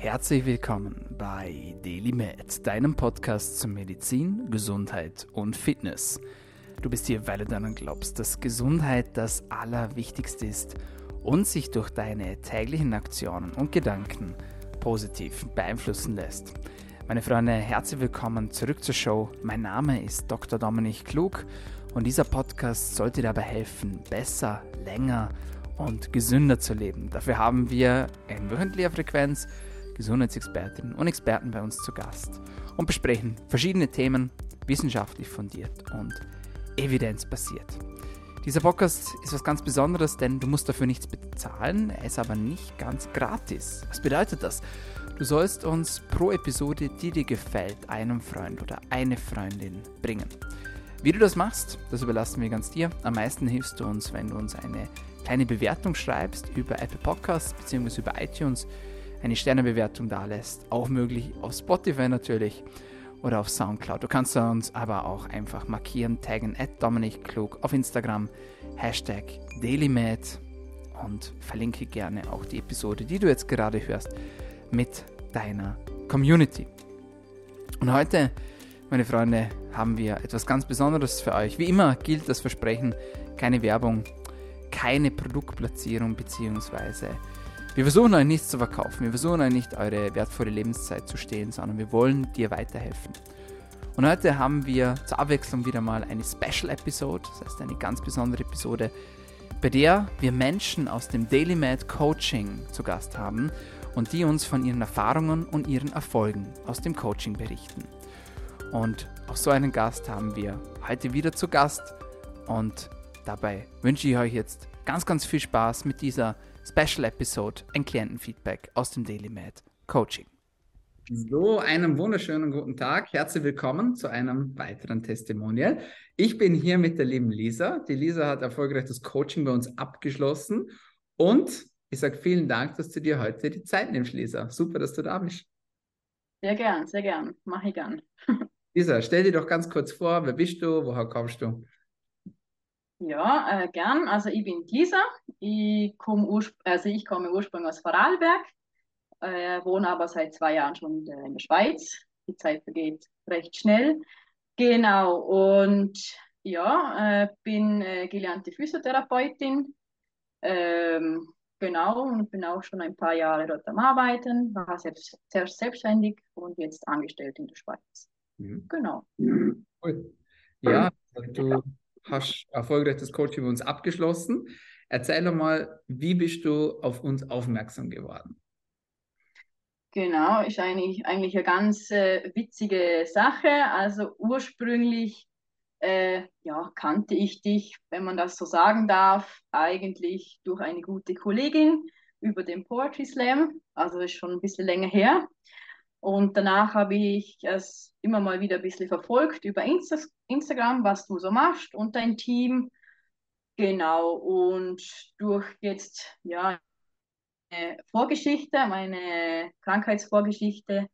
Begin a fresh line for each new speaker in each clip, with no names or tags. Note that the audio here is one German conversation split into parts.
Herzlich willkommen bei DailyMed, deinem Podcast zu Medizin, Gesundheit und Fitness. Du bist hier, weil du daran glaubst, dass Gesundheit das Allerwichtigste ist und sich durch deine täglichen Aktionen und Gedanken positiv beeinflussen lässt. Meine Freunde, herzlich willkommen zurück zur Show. Mein Name ist Dr. Dominik Klug und dieser Podcast sollte dabei helfen, besser, länger und gesünder zu leben. Dafür haben wir in wöchentlicher Frequenz Gesundheitsexpertinnen und Experten bei uns zu Gast und besprechen verschiedene Themen wissenschaftlich fundiert und evidenzbasiert. Dieser Podcast ist was ganz Besonderes, denn du musst dafür nichts bezahlen, er ist aber nicht ganz gratis. Was bedeutet das? Du sollst uns pro Episode, die dir gefällt, einen Freund oder eine Freundin bringen. Wie du das machst, das überlassen wir ganz dir. Am meisten hilfst du uns, wenn du uns eine kleine Bewertung schreibst über Apple Podcasts bzw. über iTunes, eine Sternebewertung da lässt. Auch möglich auf Spotify natürlich oder auf Soundcloud. Du kannst uns aber auch einfach markieren, taggen at Dominik Klug auf Instagram, Hashtag DailyMed und verlinke gerne auch die Episode, die du jetzt gerade hörst, mit deiner Community. Und heute, meine Freunde, haben wir etwas ganz Besonderes für euch. Wie immer gilt das Versprechen, keine Werbung, keine Produktplatzierung beziehungsweise wir versuchen euch nichts zu verkaufen, wir versuchen euch nicht eure wertvolle Lebenszeit zu stehlen, sondern wir wollen dir weiterhelfen. Und heute haben wir zur Abwechslung wieder mal eine Special Episode, das heißt eine ganz besondere Episode, bei der wir Menschen aus dem Daily Mad Coaching zu Gast haben und die uns von ihren Erfahrungen und ihren Erfolgen aus dem Coaching berichten. Und auch so einen Gast haben wir heute wieder zu Gast und dabei wünsche ich euch jetzt ganz, ganz viel Spaß mit dieser Special Episode, ein Klientenfeedback aus dem Daily Med Coaching. So, einen wunderschönen guten Tag. Herzlich willkommen zu einem weiteren Testimonial. Ich bin hier mit der lieben Lisa. Die Lisa hat erfolgreich das Coaching bei uns abgeschlossen und ich sage vielen Dank, dass du dir heute die Zeit nimmst, Lisa. Super, dass du da bist.
Sehr gern, sehr gern. Mache ich gern.
Lisa, stell dir doch ganz kurz vor, wer bist du, woher kommst du?
Ja, äh, gern. Also ich bin Lisa. Ich komme also ich komme ursprünglich aus Vorarlberg, äh, wohne aber seit zwei Jahren schon in der Schweiz. Die Zeit vergeht recht schnell. Genau. Und ja, äh, bin äh, gelernte Physiotherapeutin. Ähm, Genau, und bin auch schon ein paar Jahre dort am Arbeiten, war selbst, zuerst selbstständig und jetzt angestellt in der Schweiz. Mhm. Genau.
Cool. Ja, du hast erfolgreich das Coaching bei uns abgeschlossen. Erzähl doch mal, wie bist du auf uns aufmerksam geworden?
Genau, ist eigentlich, eigentlich eine ganz äh, witzige Sache. Also ursprünglich äh, ja, kannte ich dich, wenn man das so sagen darf, eigentlich durch eine gute Kollegin über den Poetry Slam. Also ist schon ein bisschen länger her. Und danach habe ich es immer mal wieder ein bisschen verfolgt über Insta Instagram, was du so machst und dein Team. Genau. Und durch jetzt, ja, meine Vorgeschichte, meine Krankheitsvorgeschichte,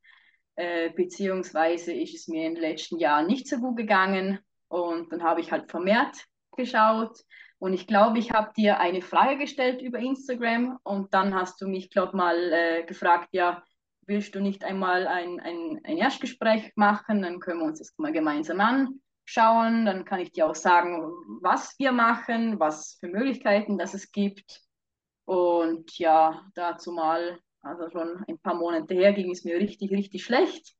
äh, beziehungsweise ist es mir in den letzten Jahren nicht so gut gegangen, und dann habe ich halt vermehrt geschaut. Und ich glaube, ich habe dir eine Frage gestellt über Instagram und dann hast du mich, glaube mal äh, gefragt, ja, willst du nicht einmal ein, ein, ein Erstgespräch machen? Dann können wir uns das mal gemeinsam anschauen. Dann kann ich dir auch sagen, was wir machen, was für Möglichkeiten das es gibt. Und ja, dazu mal, also schon ein paar Monate her, ging es mir richtig, richtig schlecht.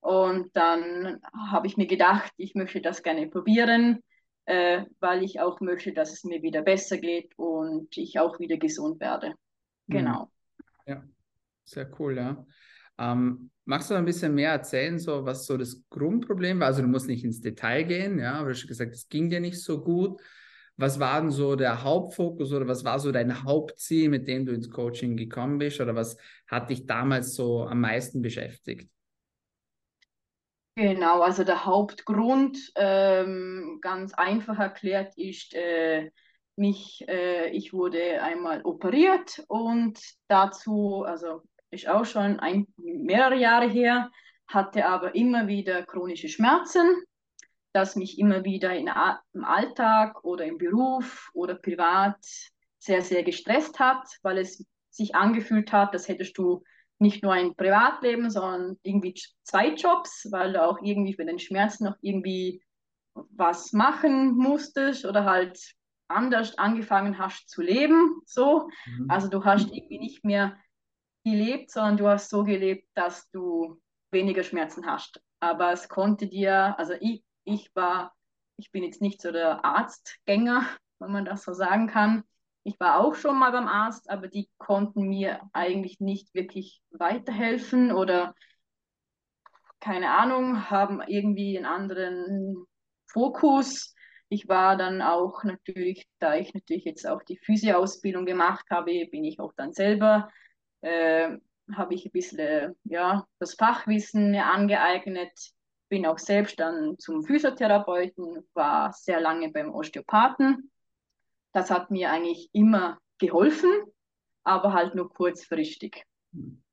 Und dann habe ich mir gedacht, ich möchte das gerne probieren, äh, weil ich auch möchte, dass es mir wieder besser geht und ich auch wieder gesund werde. Mhm. Genau.
Ja, sehr cool, ja. Ähm, magst du ein bisschen mehr erzählen, so was so das Grundproblem war? Also du musst nicht ins Detail gehen, ja, aber du hast gesagt, es ging dir nicht so gut. Was war denn so der Hauptfokus oder was war so dein Hauptziel, mit dem du ins Coaching gekommen bist? Oder was hat dich damals so am meisten beschäftigt?
Genau, also der Hauptgrund, ähm, ganz einfach erklärt, ist, äh, mich, äh, ich wurde einmal operiert und dazu, also ist auch schon ein, mehrere Jahre her, hatte aber immer wieder chronische Schmerzen, das mich immer wieder in, im Alltag oder im Beruf oder privat sehr, sehr gestresst hat, weil es sich angefühlt hat, als hättest du nicht nur ein Privatleben, sondern irgendwie zwei Jobs, weil du auch irgendwie für den Schmerz noch irgendwie was machen musstest oder halt anders angefangen hast zu leben. So. Mhm. Also du hast irgendwie nicht mehr gelebt, sondern du hast so gelebt, dass du weniger Schmerzen hast. Aber es konnte dir, also ich, ich war, ich bin jetzt nicht so der Arztgänger, wenn man das so sagen kann. Ich war auch schon mal beim Arzt, aber die konnten mir eigentlich nicht wirklich weiterhelfen oder keine Ahnung, haben irgendwie einen anderen Fokus. Ich war dann auch natürlich, da ich natürlich jetzt auch die Physio-Ausbildung gemacht habe, bin ich auch dann selber, äh, habe ich ein bisschen ja, das Fachwissen angeeignet, bin auch selbst dann zum Physiotherapeuten, war sehr lange beim Osteopathen. Das hat mir eigentlich immer geholfen, aber halt nur kurzfristig.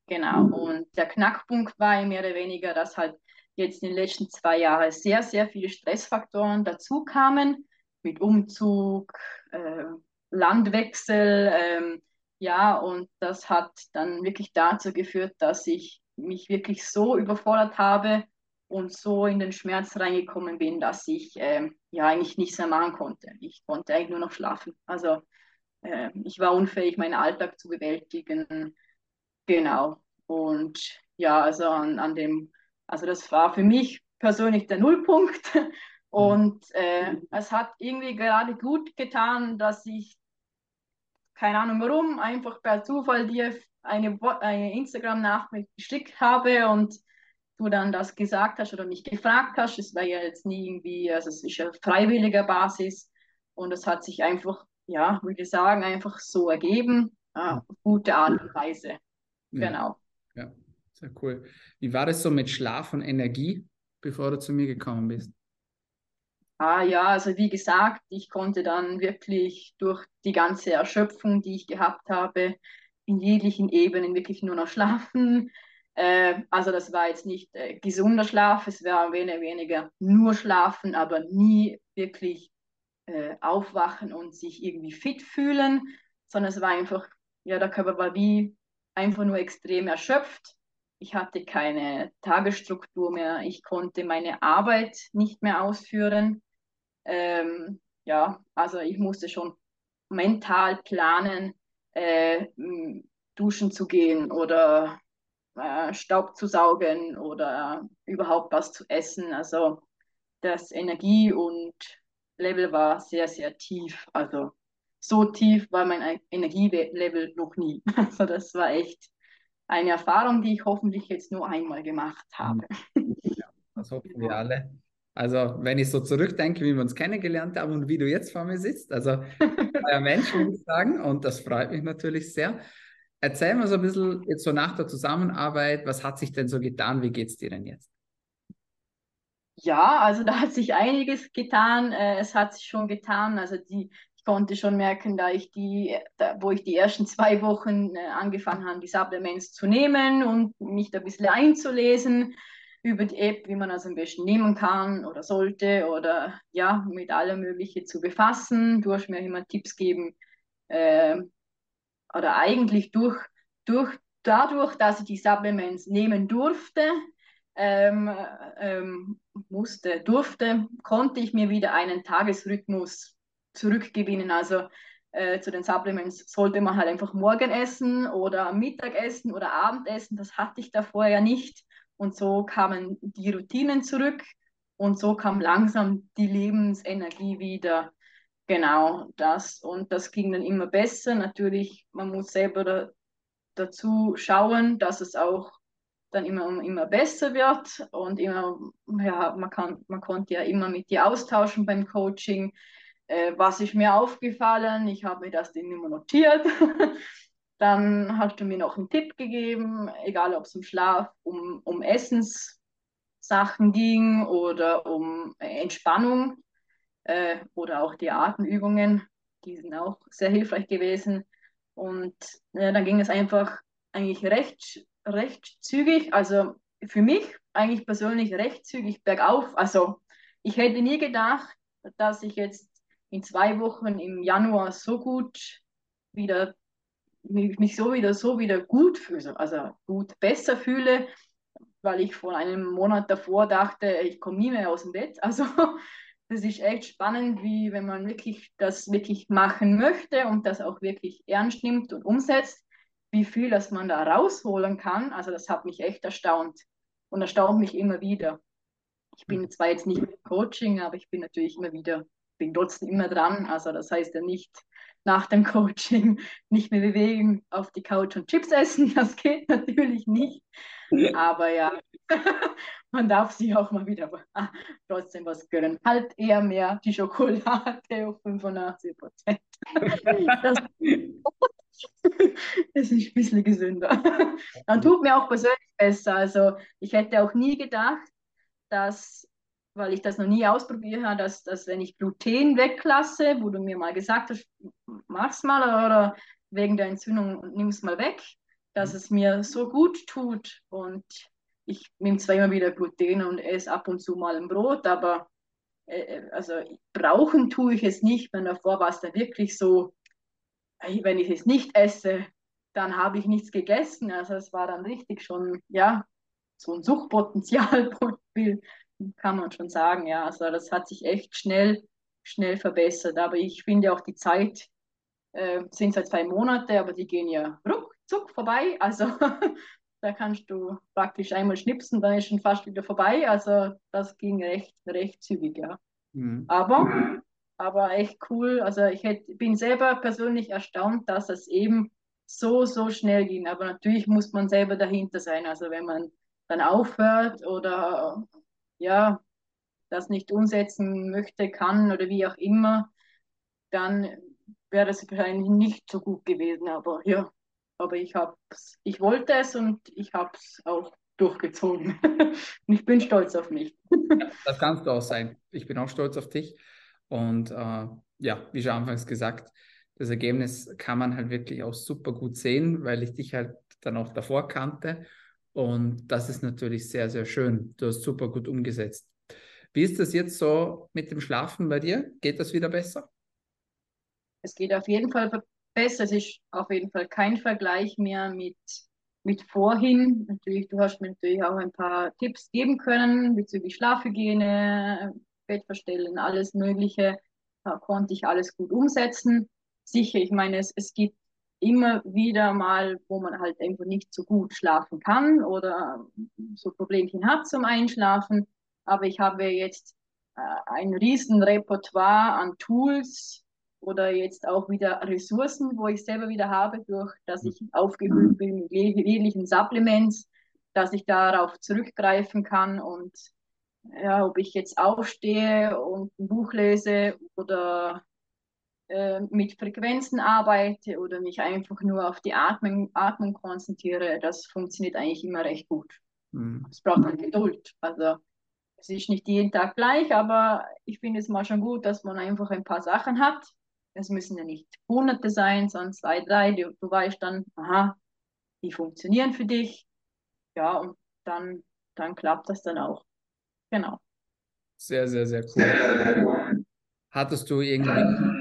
Genau. Und der Knackpunkt war mehr oder weniger, dass halt jetzt in den letzten zwei Jahren sehr, sehr viele Stressfaktoren dazu kamen, mit Umzug, äh, Landwechsel, ähm, ja, und das hat dann wirklich dazu geführt, dass ich mich wirklich so überfordert habe und so in den Schmerz reingekommen bin, dass ich ähm, ja eigentlich nichts mehr machen konnte. Ich konnte eigentlich nur noch schlafen. Also äh, ich war unfähig, meinen Alltag zu bewältigen. Genau. Und ja, also an, an dem also das war für mich persönlich der Nullpunkt. Und äh, es hat irgendwie gerade gut getan, dass ich, keine Ahnung warum, einfach per Zufall dir eine, eine Instagram-Nachricht geschickt habe und du dann das gesagt hast oder mich gefragt hast. Es war ja jetzt nie irgendwie, also es ist ja freiwilliger Basis und es hat sich einfach, ja, würde ich sagen, einfach so ergeben. Ja, gute Art und Weise. Ja. Genau.
Ja. Sehr cool. Wie war das so mit Schlaf und Energie, bevor du zu mir gekommen bist?
Ah ja, also wie gesagt, ich konnte dann wirklich durch die ganze Erschöpfung, die ich gehabt habe, in jeglichen Ebenen wirklich nur noch schlafen. Äh, also das war jetzt nicht äh, gesunder Schlaf, es war weniger, weniger nur schlafen, aber nie wirklich äh, aufwachen und sich irgendwie fit fühlen, sondern es war einfach, ja, der Körper war wie einfach nur extrem erschöpft ich hatte keine Tagesstruktur mehr, ich konnte meine Arbeit nicht mehr ausführen. Ähm, ja, also ich musste schon mental planen, äh, duschen zu gehen oder äh, Staub zu saugen oder überhaupt was zu essen. Also das Energie- und Level war sehr, sehr tief. Also so tief war mein Energielevel noch nie. Also das war echt eine Erfahrung, die ich hoffentlich jetzt nur einmal gemacht habe.
Ja, das hoffen wir alle. Also, wenn ich so zurückdenke, wie wir uns kennengelernt haben und wie du jetzt vor mir sitzt, also euer Mensch, würde ich sagen, und das freut mich natürlich sehr. Erzähl mal so ein bisschen jetzt so nach der Zusammenarbeit, was hat sich denn so getan? Wie geht es dir denn jetzt?
Ja, also da hat sich einiges getan. Äh, es hat sich schon getan. Also die, konnte schon merken, da ich die, da, wo ich die ersten zwei Wochen äh, angefangen habe, die Supplements zu nehmen und mich da ein bisschen einzulesen über die App, wie man das am besten nehmen kann oder sollte oder ja, mit allem Möglichen zu befassen. Du hast mir immer Tipps gegeben äh, oder eigentlich durch, durch, dadurch, dass ich die Supplements nehmen durfte, ähm, ähm, musste, durfte, konnte ich mir wieder einen Tagesrhythmus zurückgewinnen. Also äh, zu den Supplements sollte man halt einfach morgen essen oder Mittagessen oder Abendessen. Das hatte ich davor ja nicht. Und so kamen die Routinen zurück und so kam langsam die Lebensenergie wieder. Genau das. Und das ging dann immer besser. Natürlich, man muss selber da, dazu schauen, dass es auch dann immer, immer besser wird und immer, ja, man, kann, man konnte ja immer mit dir austauschen beim Coaching äh, was ist mir aufgefallen? Ich habe mir das Ding immer notiert. Dann hast du mir noch einen Tipp gegeben, egal ob es um Schlaf, um, um Essenssachen ging oder um Entspannung äh, oder auch die Atemübungen. Die sind auch sehr hilfreich gewesen. Und äh, dann ging es einfach eigentlich recht, recht zügig, also für mich eigentlich persönlich recht zügig bergauf. Also ich hätte nie gedacht, dass ich jetzt in zwei Wochen im Januar so gut wieder mich so wieder so wieder gut fühle, also gut besser fühle, weil ich vor einem Monat davor dachte, ich komme nie mehr aus dem Bett. Also das ist echt spannend, wie wenn man wirklich das wirklich machen möchte und das auch wirklich ernst nimmt und umsetzt, wie viel das man da rausholen kann. Also das hat mich echt erstaunt und erstaunt mich immer wieder. Ich bin zwar jetzt nicht im Coaching, aber ich bin natürlich immer wieder, bin trotzdem immer dran. Also das heißt ja nicht nach dem Coaching nicht mehr bewegen, auf die Couch und Chips essen. Das geht natürlich nicht. Aber ja, man darf sich auch mal wieder ah, trotzdem was gönnen. Halt eher mehr die Schokolade auf 85 Prozent. Das, das ist ein bisschen gesünder. Dann tut mir auch persönlich besser. Also ich hätte auch nie gedacht, dass, weil ich das noch nie ausprobiert habe, dass, dass wenn ich Gluten weglasse, wo du mir mal gesagt hast, mach's mal oder wegen der Entzündung nimm's mal weg, dass es mir so gut tut. Und ich nehme zwar immer wieder Gluten und esse ab und zu mal ein Brot, aber äh, äh also brauchen tue ich es nicht, wenn davor war es dann wirklich so, wenn ich es nicht esse, dann habe ich nichts gegessen. Also es war dann richtig schon, ja, so ein Suchtpotenzial kann man schon sagen, ja. Also das hat sich echt schnell, schnell verbessert. Aber ich finde auch die Zeit äh, sind seit zwei Monate, aber die gehen ja ruckzuck vorbei. Also da kannst du praktisch einmal schnipsen, dann ist schon fast wieder vorbei. Also das ging recht, recht zügig, ja. Mhm. Aber, aber echt cool. Also ich hätt, bin selber persönlich erstaunt, dass es eben so, so schnell ging. Aber natürlich muss man selber dahinter sein. Also wenn man dann aufhört oder ja, das nicht umsetzen möchte, kann oder wie auch immer, dann wäre es wahrscheinlich nicht so gut gewesen. Aber ja, aber ich hab's, ich wollte es und ich habe es auch durchgezogen. und ich bin stolz auf mich.
das kannst du auch sein. Ich bin auch stolz auf dich. Und äh, ja, wie schon anfangs gesagt, das Ergebnis kann man halt wirklich auch super gut sehen, weil ich dich halt dann auch davor kannte und das ist natürlich sehr, sehr schön. Du hast super gut umgesetzt. Wie ist das jetzt so mit dem Schlafen bei dir? Geht das wieder besser?
Es geht auf jeden Fall besser. Es ist auf jeden Fall kein Vergleich mehr mit, mit vorhin. Natürlich, du hast mir natürlich auch ein paar Tipps geben können bezüglich Schlafhygiene, Bettverstellen, alles Mögliche. Da konnte ich alles gut umsetzen. Sicher, ich meine, es, es gibt immer wieder mal, wo man halt einfach nicht so gut schlafen kann oder so Problemchen hat zum Einschlafen. Aber ich habe jetzt äh, ein riesen Repertoire an Tools oder jetzt auch wieder Ressourcen, wo ich selber wieder habe, durch dass ich aufgehört bin mit jeglichen Supplements, dass ich darauf zurückgreifen kann und ja, ob ich jetzt aufstehe und ein Buch lese oder äh, mit Frequenzen arbeite oder mich einfach nur auf die Atmung, Atmung konzentriere, das funktioniert eigentlich immer recht gut. Mhm. Es braucht halt Geduld. Also es ist nicht jeden Tag gleich, aber ich finde es mal schon gut, dass man einfach ein paar Sachen hat. Es müssen ja nicht hunderte sein, sondern zwei, drei. Du, du weißt dann, aha, die funktionieren für dich. Ja, und dann, dann klappt das dann auch. Genau.
Sehr, sehr, sehr cool. Hattest du irgendwie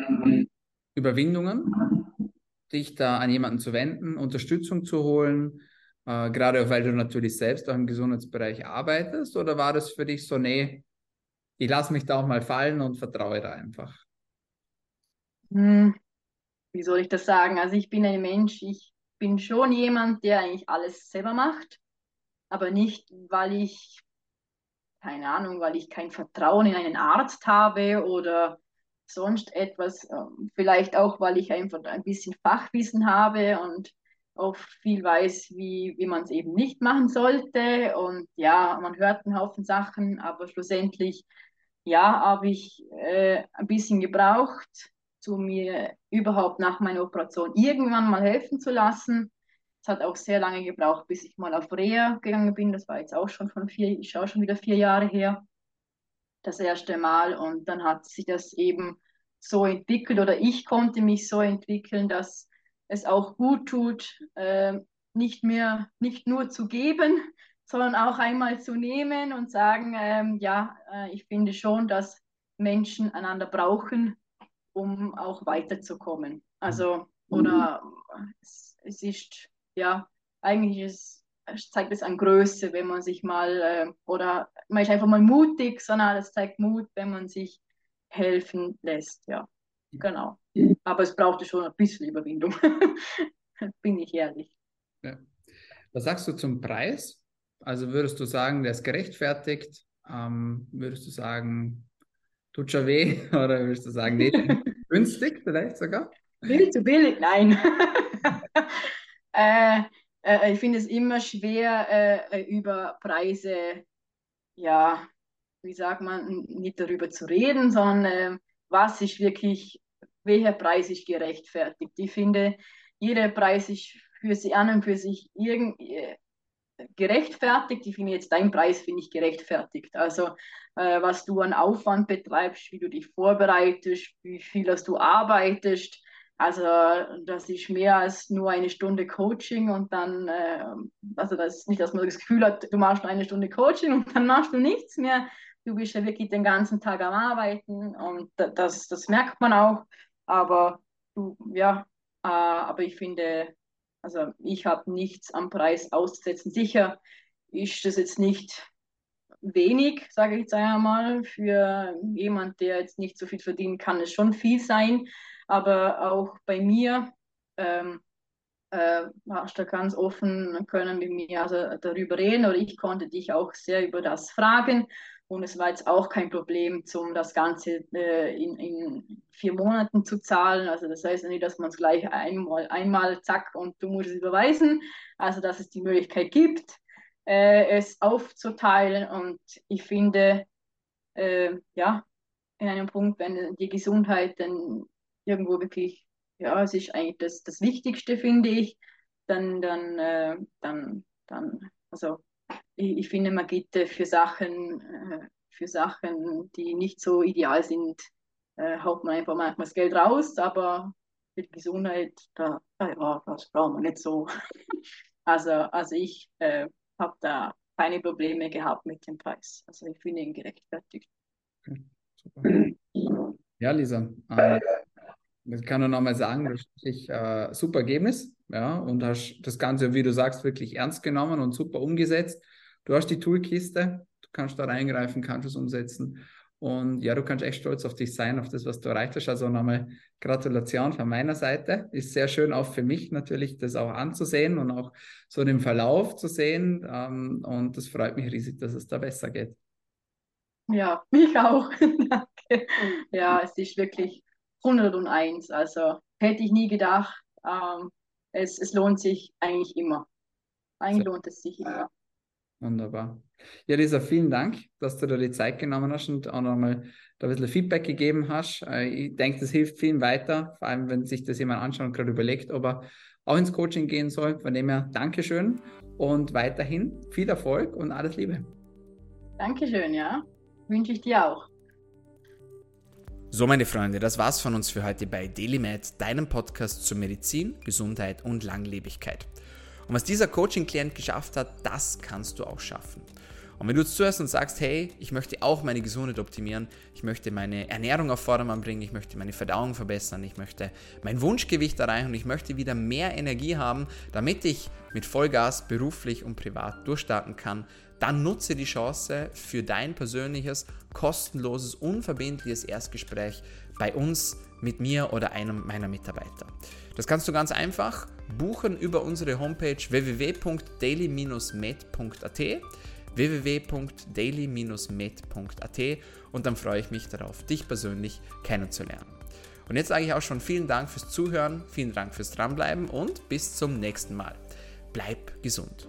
Überwindungen, dich da an jemanden zu wenden, Unterstützung zu holen, äh, gerade weil du natürlich selbst auch im Gesundheitsbereich arbeitest? Oder war das für dich so, nee, ich lasse mich da auch mal fallen und vertraue da einfach?
Hm, wie soll ich das sagen? Also ich bin ein Mensch, ich bin schon jemand, der eigentlich alles selber macht, aber nicht, weil ich keine Ahnung, weil ich kein Vertrauen in einen Arzt habe oder sonst etwas. Ähm, vielleicht auch, weil ich einfach ein bisschen Fachwissen habe und auch viel weiß, wie, wie man es eben nicht machen sollte. Und ja, man hört einen Haufen Sachen, aber schlussendlich, ja, habe ich äh, ein bisschen gebraucht, zu mir überhaupt nach meiner Operation irgendwann mal helfen zu lassen. Es hat auch sehr lange gebraucht, bis ich mal auf Reha gegangen bin. Das war jetzt auch schon von vier, ich schaue schon wieder vier Jahre her, das erste Mal. Und dann hat sich das eben so entwickelt oder ich konnte mich so entwickeln, dass es auch gut tut, äh, nicht mehr, nicht nur zu geben, sondern auch einmal zu nehmen und sagen, ähm, ja, äh, ich finde schon, dass Menschen einander brauchen, um auch weiterzukommen. Also, oder es, es ist, ja, eigentlich ist, es zeigt es an Größe, wenn man sich mal, äh, oder man ist einfach mal mutig, sondern es zeigt Mut, wenn man sich helfen lässt, ja, genau. Aber es brauchte schon ein bisschen Überwindung, bin ich ehrlich.
Ja. Was sagst du zum Preis? Also würdest du sagen, der ist gerechtfertigt? Ähm, würdest du sagen, tut schon weh? Oder würdest du sagen, nee, günstig vielleicht sogar?
Viel zu billig? Nein. äh, äh, ich finde es immer schwer, äh, über Preise, ja, wie sagt man, nicht darüber zu reden, sondern äh, was ist wirklich, welcher Preis ist gerechtfertigt. Ich finde, jeder Preis ist für sie an und für sich irgendwie äh, gerechtfertigt. Ich finde jetzt dein Preis finde ich gerechtfertigt. Also äh, was du an Aufwand betreibst, wie du dich vorbereitest, wie viel dass du arbeitest. Also das ist mehr als nur eine Stunde Coaching und dann, äh, also das ist nicht, dass man das Gefühl hat, du machst nur eine Stunde Coaching und dann machst du nichts mehr. Du bist ja wirklich den ganzen Tag am Arbeiten und das, das merkt man auch. Aber du, ja, äh, aber ich finde, also ich habe nichts am Preis auszusetzen. Sicher ist das jetzt nicht wenig, sage ich jetzt einmal, für jemand, der jetzt nicht so viel verdienen kann, es schon viel sein. Aber auch bei mir ähm, äh, hast du ganz offen können mit mir also darüber reden oder ich konnte dich auch sehr über das fragen. Und es war jetzt auch kein Problem, um das Ganze äh, in, in, vier Monaten zu zahlen. Also das heißt nicht, dass man es gleich einmal, einmal zack und du musst es überweisen. Also dass es die Möglichkeit gibt, äh, es aufzuteilen. Und ich finde, äh, ja, in einem Punkt, wenn die Gesundheit dann irgendwo wirklich, ja, es ist eigentlich das, das Wichtigste, finde ich, dann, dann, äh, dann, dann, also ich, ich finde, man geht äh, für Sachen, äh, für Sachen, die nicht so ideal sind, äh, haut man einfach manchmal das Geld raus, aber für die Gesundheit, da, ja, das braucht man nicht so. Also, also ich äh, habe da keine Probleme gehabt mit dem Preis. Also ich finde ihn gerechtfertigt. Okay.
Ja, Lisa, ähm, ich kann nur nochmal sagen, das ist wirklich äh, super Ergebnis, ja, und hast das Ganze, wie du sagst, wirklich ernst genommen und super umgesetzt. Du hast die Toolkiste, du kannst da reingreifen, kannst es umsetzen. Und ja, du kannst echt stolz auf dich sein, auf das, was du erreicht hast. Also nochmal Gratulation von meiner Seite. Ist sehr schön auch für mich natürlich, das auch anzusehen und auch so den Verlauf zu sehen. Ähm, und das freut mich riesig, dass es da besser geht.
Ja, mich auch. Danke. Ja, es ist wirklich 101. Also hätte ich nie gedacht. Ähm, es, es lohnt sich eigentlich immer. Eigentlich so. lohnt es sich immer.
Wunderbar. Ja, Lisa, vielen Dank, dass du dir die Zeit genommen hast und auch nochmal da ein bisschen Feedback gegeben hast. Äh, ich denke, das hilft vielen weiter, vor allem wenn sich das jemand anschaut und gerade überlegt, ob er auch ins Coaching gehen soll. Von dem her, Dankeschön und weiterhin viel Erfolg und alles Liebe.
Dankeschön, ja. Wünsche ich dir auch.
So, meine Freunde, das war's von uns für heute bei DailyMed, deinem Podcast zur Medizin, Gesundheit und Langlebigkeit. Und was dieser Coaching-Klient geschafft hat, das kannst du auch schaffen. Und wenn du zuhörst und sagst, hey, ich möchte auch meine Gesundheit optimieren, ich möchte meine Ernährung auf Vordermann bringen, ich möchte meine Verdauung verbessern, ich möchte mein Wunschgewicht erreichen und ich möchte wieder mehr Energie haben, damit ich mit Vollgas beruflich und privat durchstarten kann, dann nutze die Chance für dein persönliches, kostenloses, unverbindliches Erstgespräch bei uns, mit mir oder einem meiner Mitarbeiter. Das kannst du ganz einfach buchen über unsere Homepage www.daily-med.at www.daily-med.at und dann freue ich mich darauf, dich persönlich kennenzulernen. Und jetzt sage ich auch schon vielen Dank fürs Zuhören, vielen Dank fürs Dranbleiben und bis zum nächsten Mal. Bleib gesund.